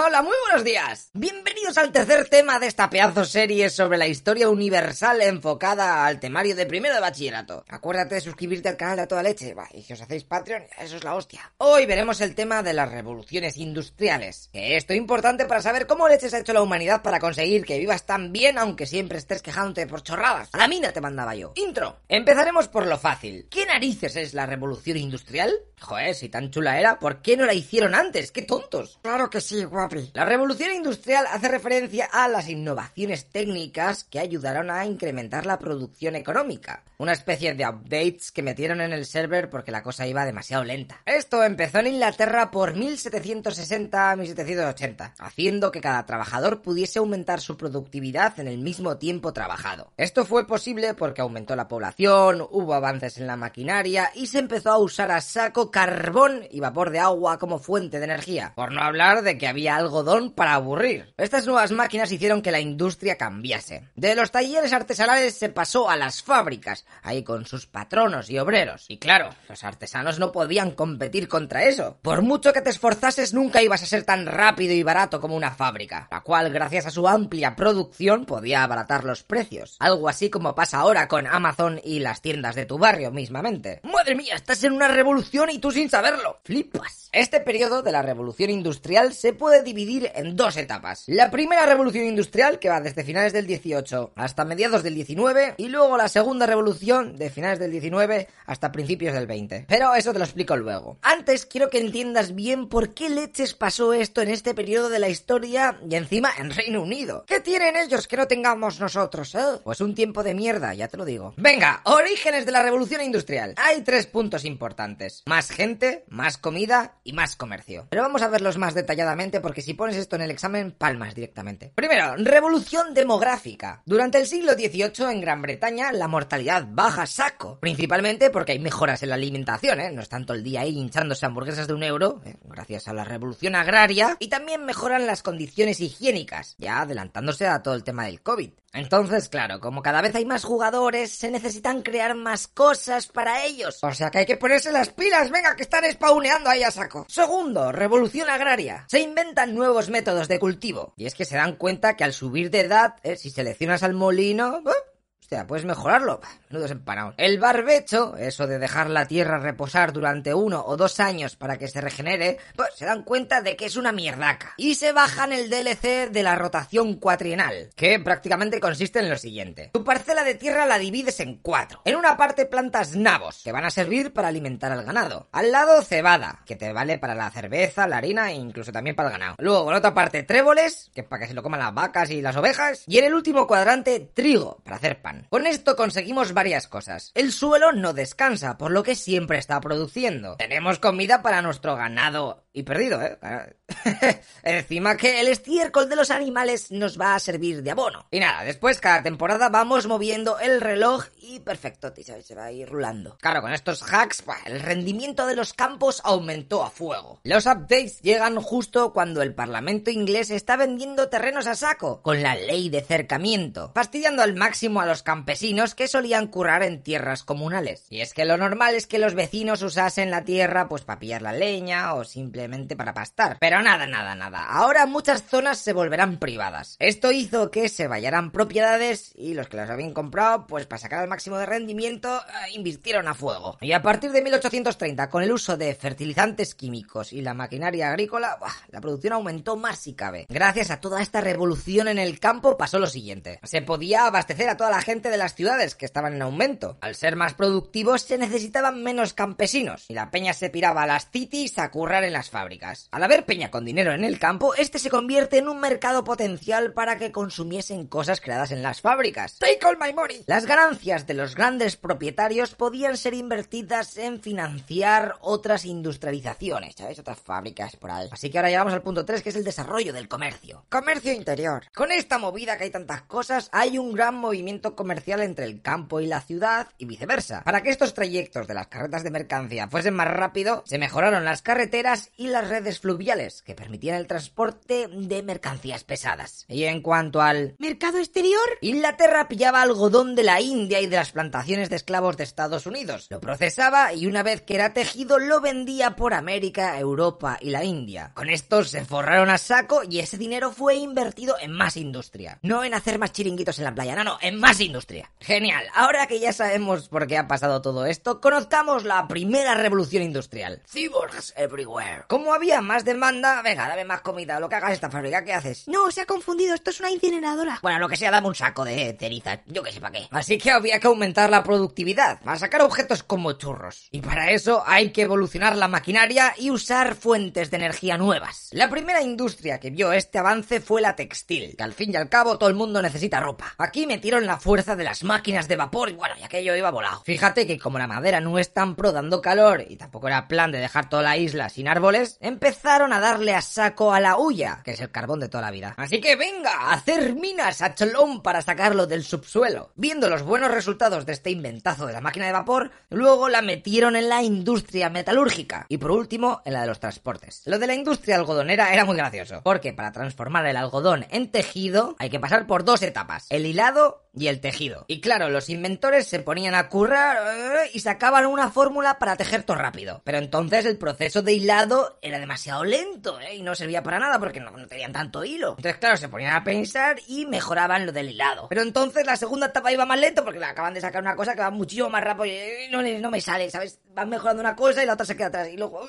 Hola, muy buenos días. Bienvenidos al tercer tema de esta pedazo serie sobre la historia universal enfocada al temario de primero de bachillerato. Acuérdate de suscribirte al canal de A Toda Leche, y si os hacéis Patreon, eso es la hostia. Hoy veremos el tema de las revoluciones industriales. Que esto es importante para saber cómo leches ha hecho la humanidad para conseguir que vivas tan bien aunque siempre estés quejándote por chorradas. A la mina te mandaba yo. Intro. Empezaremos por lo fácil. ¿Qué narices es la revolución industrial? Joder, si tan chula era, ¿por qué no la hicieron antes? ¡Qué tontos! Claro que sí, La revolución industrial hace referencia a las innovaciones técnicas que ayudaron a incrementar la producción económica. Una especie de updates que metieron en el server porque la cosa iba demasiado lenta. Esto empezó en Inglaterra por 1760-1780, haciendo que cada trabajador pudiese aumentar su productividad en el mismo tiempo trabajado. Esto fue posible porque aumentó la población, hubo avances en la maquinaria y se empezó a usar a saco carbón y vapor de agua como fuente de energía. Por no hablar de que había algodón para aburrir. Estas nuevas máquinas hicieron que la industria cambiase. De los talleres artesanales se pasó a las fábricas, ahí con sus patronos y obreros. Y claro, los artesanos no podían competir contra eso. Por mucho que te esforzases, nunca ibas a ser tan rápido y barato como una fábrica, la cual, gracias a su amplia producción, podía abaratar los precios. Algo así como pasa ahora con Amazon y las tiendas de tu barrio mismamente. ¡Madre mía! Estás en una revolución y tú sin saberlo. ¡Flipas! Este periodo de la revolución industrial se puede dividir en dos etapas. La primera revolución industrial, que va desde finales del 18 hasta mediados del 19, y luego la segunda revolución de finales del 19 hasta principios del 20. Pero eso te lo explico luego. Antes quiero que entiendas bien por qué leches pasó esto en este periodo de la historia y encima en Reino Unido. ¿Qué tienen ellos que no tengamos nosotros, eh? Pues un tiempo de mierda, ya te lo digo. Venga, orígenes de la revolución industrial. Hay tres puntos importantes. Más gente, más comida y más comercio. Pero vamos a verlos más detalladamente porque si pones esto en el examen, palmas directamente. Primero, revolución demográfica. Durante el siglo XVIII en Gran Bretaña la mortalidad baja saco. Principalmente porque hay mejoras en la alimentación, ¿eh? No están todo el día ahí hinchándose hamburguesas de un euro, ¿eh? gracias a la revolución agraria. Y también mejoran las condiciones higiénicas, ya adelantándose a todo el tema del COVID. Entonces, claro, como cada vez hay más jugadores, se necesitan crear más cosas para ellos. O sea que hay que ponerse las pilas, venga, que están spawneando ahí a saco. Segundo, revolución agraria. Se inventan nuevos métodos de cultivo. Y es que se dan cuenta que al subir de edad, eh, si seleccionas al molino... ¡eh! Hostia, puedes mejorarlo. Menudos empanados. El barbecho, eso de dejar la tierra reposar durante uno o dos años para que se regenere, pues se dan cuenta de que es una mierdaca. Y se bajan el DLC de la rotación cuatrienal, que prácticamente consiste en lo siguiente. Tu parcela de tierra la divides en cuatro. En una parte plantas nabos, que van a servir para alimentar al ganado. Al lado cebada, que te vale para la cerveza, la harina e incluso también para el ganado. Luego en otra parte tréboles, que es para que se lo coman las vacas y las ovejas. Y en el último cuadrante trigo, para hacer pan. Con esto conseguimos varias cosas. El suelo no descansa, por lo que siempre está produciendo. Tenemos comida para nuestro ganado y perdido, ¿eh? Encima que el estiércol de los animales nos va a servir de abono. Y nada, después cada temporada vamos moviendo el reloj y perfecto, tío, se va a ir rulando. Claro, con estos hacks, bah, el rendimiento de los campos aumentó a fuego. Los updates llegan justo cuando el Parlamento inglés está vendiendo terrenos a saco, con la ley de cercamiento, fastidiando al máximo a los campesinos que solían currar en tierras comunales. Y es que lo normal es que los vecinos usasen la tierra pues para pillar la leña o simplemente para pastar. Pero nada, nada, nada. Ahora muchas zonas se volverán privadas. Esto hizo que se vayaran propiedades y los que las habían comprado pues para sacar el máximo de rendimiento eh, invirtieron a fuego. Y a partir de 1830 con el uso de fertilizantes químicos y la maquinaria agrícola, la producción aumentó más si cabe. Gracias a toda esta revolución en el campo pasó lo siguiente. Se podía abastecer a toda la gente de las ciudades que estaban en aumento. Al ser más productivos se necesitaban menos campesinos y la peña se piraba a las cities a currar en las fábricas. Al haber peña con dinero en el campo, este se convierte en un mercado potencial para que consumiesen cosas creadas en las fábricas. Take all my money. Las ganancias de los grandes propietarios podían ser invertidas en financiar otras industrializaciones, ¿sabes? Otras fábricas por ahí. Así que ahora llegamos al punto 3, que es el desarrollo del comercio. Comercio interior. Con esta movida que hay tantas cosas, hay un gran movimiento comercial entre el campo y la ciudad y viceversa. Para que estos trayectos de las carretas de mercancía fuesen más rápido, se mejoraron las carreteras y las redes fluviales que permitían el transporte de mercancías pesadas. Y en cuanto al mercado exterior, Inglaterra pillaba algodón de la India y de las plantaciones de esclavos de Estados Unidos, lo procesaba y una vez que era tejido lo vendía por América, Europa y la India. Con esto se forraron a saco y ese dinero fue invertido en más industria. No en hacer más chiringuitos en la playa, no, no, en más industria. Genial, ahora que ya sabemos por qué ha pasado todo esto, conozcamos la primera revolución industrial. Cyborgs everywhere. Como había más demanda, venga, dame más comida, lo que hagas esta fábrica, ¿qué haces? No, se ha confundido, esto es una incineradora. Bueno, lo que sea, dame un saco de ceniza, yo que sé para qué. Así que había que aumentar la productividad, para sacar objetos como churros. Y para eso hay que evolucionar la maquinaria y usar fuentes de energía nuevas. La primera industria que vio este avance fue la textil, que al fin y al cabo todo el mundo necesita ropa. Aquí metieron la fuerza de las máquinas de vapor y bueno, ya aquello iba volado. Fíjate que como la madera no es tan pro dando calor y tampoco era plan de dejar toda la isla sin árboles, empezaron a darle a saco a la huya, que es el carbón de toda la vida. Así que venga, a hacer minas a cholón para sacarlo del subsuelo. Viendo los buenos resultados de este inventazo de la máquina de vapor, luego la metieron en la industria metalúrgica y por último en la de los transportes. Lo de la industria algodonera era muy gracioso, porque para transformar el algodón en tejido hay que pasar por dos etapas, el hilado y el tejido. Y claro, los inventores se ponían a currar eh, y sacaban una fórmula para tejer todo rápido. Pero entonces el proceso de hilado era demasiado lento ¿eh? y no servía para nada porque no, tenían tanto hilo. Entonces claro, se ponían a pensar y mejoraban lo del hilado. Pero entonces la segunda etapa iba más lento porque le acaban de sacar una cosa que va muchísimo más rápido y no, no me sale, ¿sabes? Van mejorando una cosa y la otra se queda atrás y luego...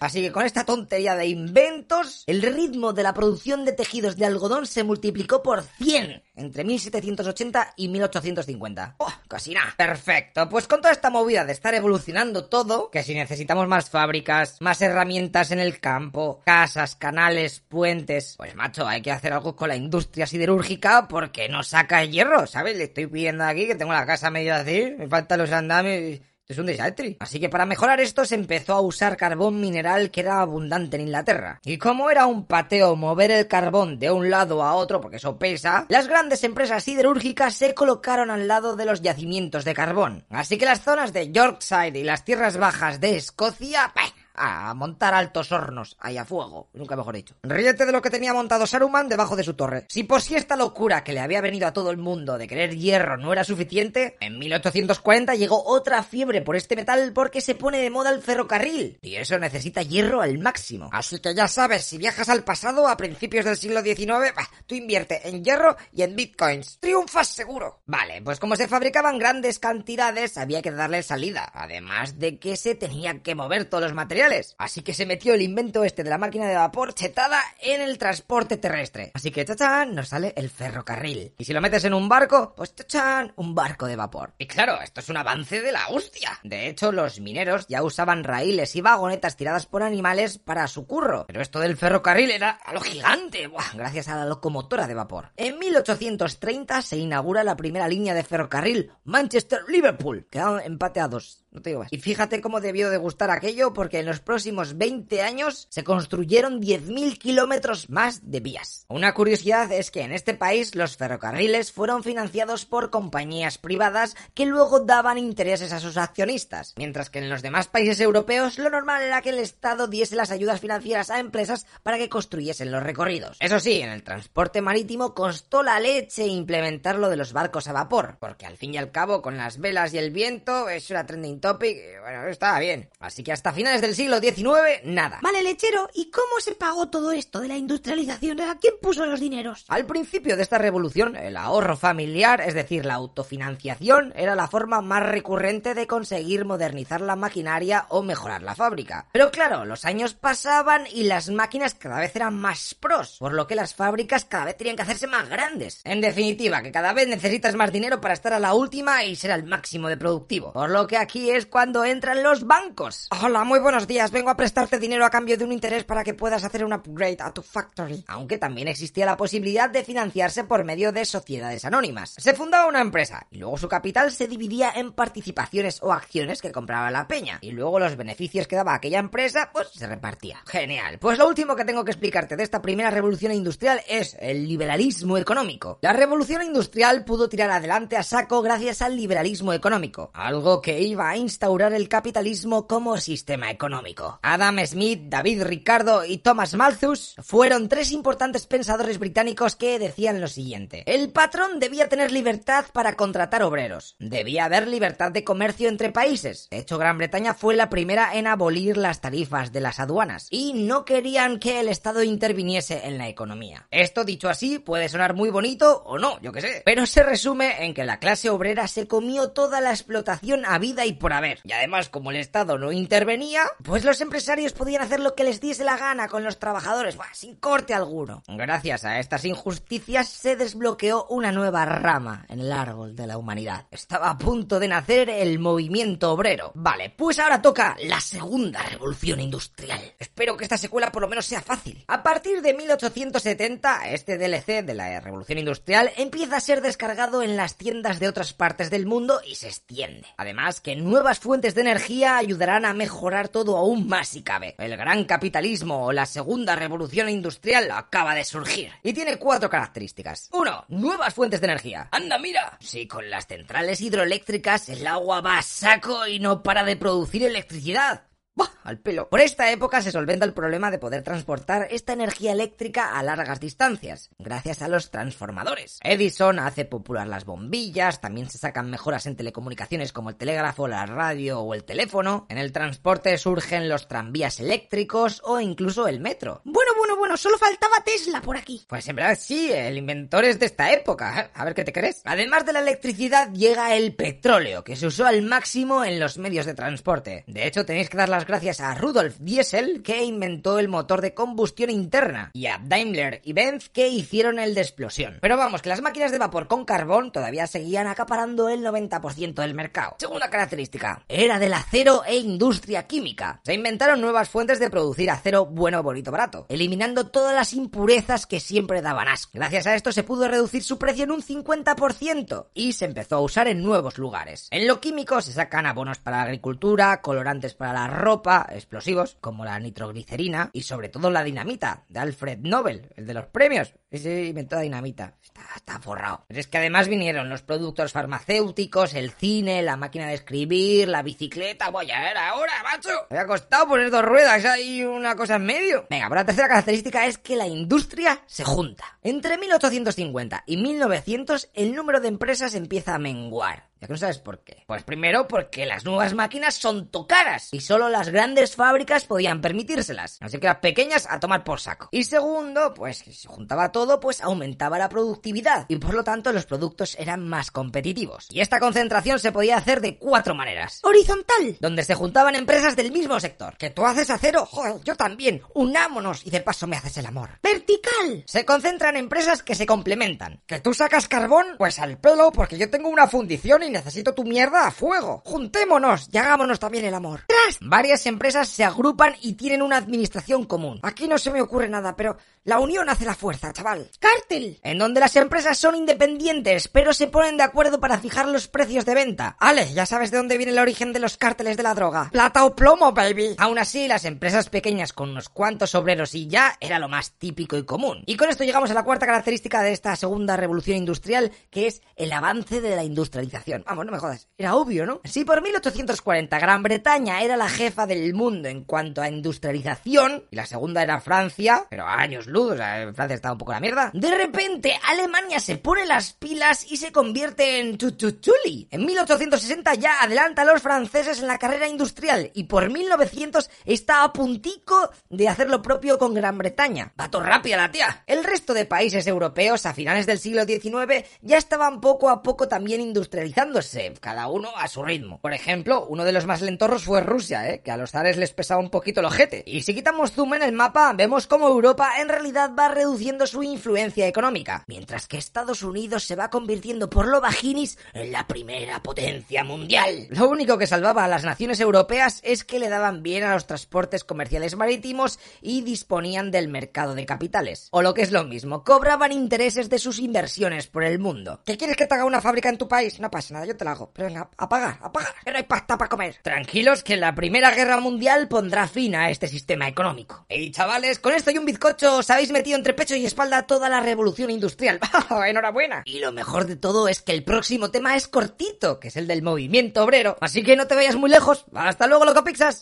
Así que con esta tontería de inventos, el ritmo de la producción de tejidos de algodón se multiplicó por 100 entre 1780 y 1850. ¡Oh! Casi nada. Perfecto. Pues con toda esta movida de estar evolucionando todo, que si necesitamos más fábricas, más herramientas en el campo, casas, canales, puentes, pues macho, hay que hacer algo con la industria siderúrgica porque no saca hierro, ¿sabes? Le estoy pidiendo aquí que tengo la casa medio así, me faltan los andamios es un desastre. Así que para mejorar esto se empezó a usar carbón mineral que era abundante en Inglaterra. Y como era un pateo mover el carbón de un lado a otro, porque eso pesa, las grandes empresas siderúrgicas se colocaron al lado de los yacimientos de carbón. Así que las zonas de Yorkshire y las tierras bajas de Escocia, ¡pah! A montar altos hornos ahí a fuego, nunca mejor dicho. Ríete de lo que tenía montado Saruman debajo de su torre. Si por si esta locura que le había venido a todo el mundo de querer hierro no era suficiente, en 1840 llegó otra fiebre por este metal porque se pone de moda el ferrocarril, y eso necesita hierro al máximo. Así que ya sabes, si viajas al pasado a principios del siglo XIX, bah, tú invierte en hierro y en bitcoins. Triunfas seguro. Vale, pues como se fabricaban grandes cantidades, había que darle salida, además de que se tenían que mover todos los materiales Así que se metió el invento este de la máquina de vapor chetada en el transporte terrestre. Así que chachán nos sale el ferrocarril. Y si lo metes en un barco, pues chachán, un barco de vapor. Y claro, esto es un avance de la hostia. De hecho, los mineros ya usaban raíles y vagonetas tiradas por animales para su curro. Pero esto del ferrocarril era a lo gigante, gracias a la locomotora de vapor. En 1830 se inaugura la primera línea de ferrocarril Manchester-Liverpool. Quedaron empateados no te digo más. Y fíjate cómo debió de gustar aquello, porque en los próximos 20 años se construyeron 10.000 kilómetros más de vías. Una curiosidad es que en este país los ferrocarriles fueron financiados por compañías privadas que luego daban intereses a sus accionistas, mientras que en los demás países europeos lo normal era que el Estado diese las ayudas financieras a empresas para que construyesen los recorridos. Eso sí, en el transporte marítimo costó la leche implementar lo de los barcos a vapor, porque al fin y al cabo con las velas y el viento eso era trending topic, bueno, estaba bien. Así que hasta finales del siglo XIX, nada. Vale, lechero, ¿y cómo se pagó todo esto de la industrialización? ¿A quién puso los dineros? Al principio de esta revolución, el ahorro familiar, es decir, la autofinanciación, era la forma más recurrente de conseguir modernizar la maquinaria o mejorar la fábrica. Pero claro, los años pasaban y las máquinas cada vez eran más pros, por lo que las fábricas cada vez tenían que hacerse más grandes. En definitiva, que cada vez necesitas más dinero para estar a la última y ser al máximo de productivo. Por lo que aquí es cuando entran los bancos. Hola, muy buenos días vengo a prestarte dinero a cambio de un interés para que puedas hacer un upgrade a tu factory. Aunque también existía la posibilidad de financiarse por medio de sociedades anónimas. Se fundaba una empresa y luego su capital se dividía en participaciones o acciones que compraba la peña y luego los beneficios que daba aquella empresa pues se repartía. Genial. Pues lo último que tengo que explicarte de esta primera revolución industrial es el liberalismo económico. La revolución industrial pudo tirar adelante a saco gracias al liberalismo económico, algo que iba a instaurar el capitalismo como sistema económico. Adam Smith, David Ricardo y Thomas Malthus fueron tres importantes pensadores británicos que decían lo siguiente. El patrón debía tener libertad para contratar obreros. Debía haber libertad de comercio entre países. De hecho, Gran Bretaña fue la primera en abolir las tarifas de las aduanas y no querían que el Estado interviniese en la economía. Esto dicho así puede sonar muy bonito o no, yo que sé, pero se resume en que la clase obrera se comió toda la explotación a vida y por haber. Y además, como el Estado no intervenía, pues los empresarios podían hacer lo que les diese la gana con los trabajadores, sin corte alguno. Gracias a estas injusticias se desbloqueó una nueva rama en el árbol de la humanidad. Estaba a punto de nacer el movimiento obrero. Vale, pues ahora toca la segunda revolución industrial. Espero que esta secuela por lo menos sea fácil. A partir de 1870, este DLC de la revolución industrial empieza a ser descargado en las tiendas de otras partes del mundo y se extiende. Además que nuevas fuentes de energía ayudarán a mejorar todo aún más si cabe. El gran capitalismo o la segunda revolución industrial acaba de surgir y tiene cuatro características. 1. Nuevas fuentes de energía. Anda, mira. Si con las centrales hidroeléctricas el agua va a saco y no para de producir electricidad. ¡Bah! Al pelo. Por esta época se solventa el problema de poder transportar esta energía eléctrica a largas distancias, gracias a los transformadores. Edison hace popular las bombillas, también se sacan mejoras en telecomunicaciones como el telégrafo, la radio o el teléfono. En el transporte surgen los tranvías eléctricos o incluso el metro. Bueno, bueno, bueno, solo faltaba Tesla por aquí. Pues en verdad sí, el inventor es de esta época. A ver qué te crees. Además de la electricidad llega el petróleo, que se usó al máximo en los medios de transporte. De hecho, tenéis que dar las gracias a Rudolf Diesel, que inventó el motor de combustión interna, y a Daimler y Benz, que hicieron el de explosión. Pero vamos, que las máquinas de vapor con carbón todavía seguían acaparando el 90% del mercado. Segunda característica, era del acero e industria química. Se inventaron nuevas fuentes de producir acero bueno, bonito, barato, eliminando todas las impurezas que siempre daban asco. Gracias a esto se pudo reducir su precio en un 50% y se empezó a usar en nuevos lugares. En lo químico se sacan abonos para la agricultura, colorantes para la ropa, explosivos como la nitroglicerina y sobre todo la dinamita de Alfred Nobel, el de los premios. Ese inventó la dinamita. Está, forrado. Pero es que además vinieron los productos farmacéuticos, el cine, la máquina de escribir, la bicicleta. Voy a ver ahora, macho. Me ha costado poner dos ruedas y una cosa en medio. Venga, por la tercera característica es que la industria se junta. Entre 1850 y 1900 el número de empresas empieza a menguar. Ya que no sabes por qué. Pues primero porque las nuevas máquinas son tocaras y solo las grandes fábricas podían permitírselas. Así que las pequeñas a tomar por saco. Y segundo, pues si se juntaba todo, pues aumentaba la productividad y por lo tanto los productos eran más competitivos. Y esta concentración se podía hacer de cuatro maneras. Horizontal. Donde se juntaban empresas del mismo sector. Que tú haces acero, joder, yo también. Unámonos y de paso me haces el amor. Vertical. Se concentran empresas que se complementan. Que tú sacas carbón, pues al pelo porque yo tengo una fundición y necesito tu mierda a fuego. Juntémonos y hagámonos también el amor. Tras. Varias empresas se agrupan y tienen una administración común. Aquí no se me ocurre nada, pero la unión hace la fuerza, chaval. Cártel. En donde las empresas son independientes, pero se ponen de acuerdo para fijar los precios de venta. Ale, ya sabes de dónde viene el origen de los cárteles de la droga. Plata o plomo, baby. Aún así, las empresas pequeñas con unos cuantos obreros y ya era lo más típico y común. Y con esto llegamos a la cuarta característica de esta segunda revolución industrial, que es el avance de la industrialización. Vamos, no me jodas. Era obvio, ¿no? Si por 1840 Gran Bretaña era la jefa del mundo en cuanto a industrialización, y la segunda era Francia, pero años luz, o sea, Francia estaba un poco la mierda, de repente Alemania se pone las pilas y se convierte en tututuli. En 1860 ya adelanta a los franceses en la carrera industrial y por 1900 está a puntico de hacer lo propio con Gran Bretaña. Va todo rápida la tía. El resto de países europeos a finales del siglo XIX ya estaban poco a poco también industrializando cada uno a su ritmo. Por ejemplo, uno de los más lentorros fue Rusia, ¿eh? que a los zares les pesaba un poquito el ojete. Y si quitamos zoom en el mapa, vemos cómo Europa en realidad va reduciendo su influencia económica, mientras que Estados Unidos se va convirtiendo por lo bajinis en la primera potencia mundial. Lo único que salvaba a las naciones europeas es que le daban bien a los transportes comerciales marítimos y disponían del mercado de capitales. O lo que es lo mismo, cobraban intereses de sus inversiones por el mundo. ¿Qué quieres que te haga una fábrica en tu país? No pasa nada, yo te la hago. Pero venga, apaga, apaga, que no hay pasta para comer. Tranquilos que la Primera Guerra Mundial pondrá fin a este sistema económico. Y chavales, con esto y un bizcocho os habéis metido entre pecho y espalda toda la revolución industrial. ¡Enhorabuena! Y lo mejor de todo es que el próximo tema es cortito, que es el del movimiento obrero. Así que no te vayas muy lejos. Hasta luego, loco Pixas.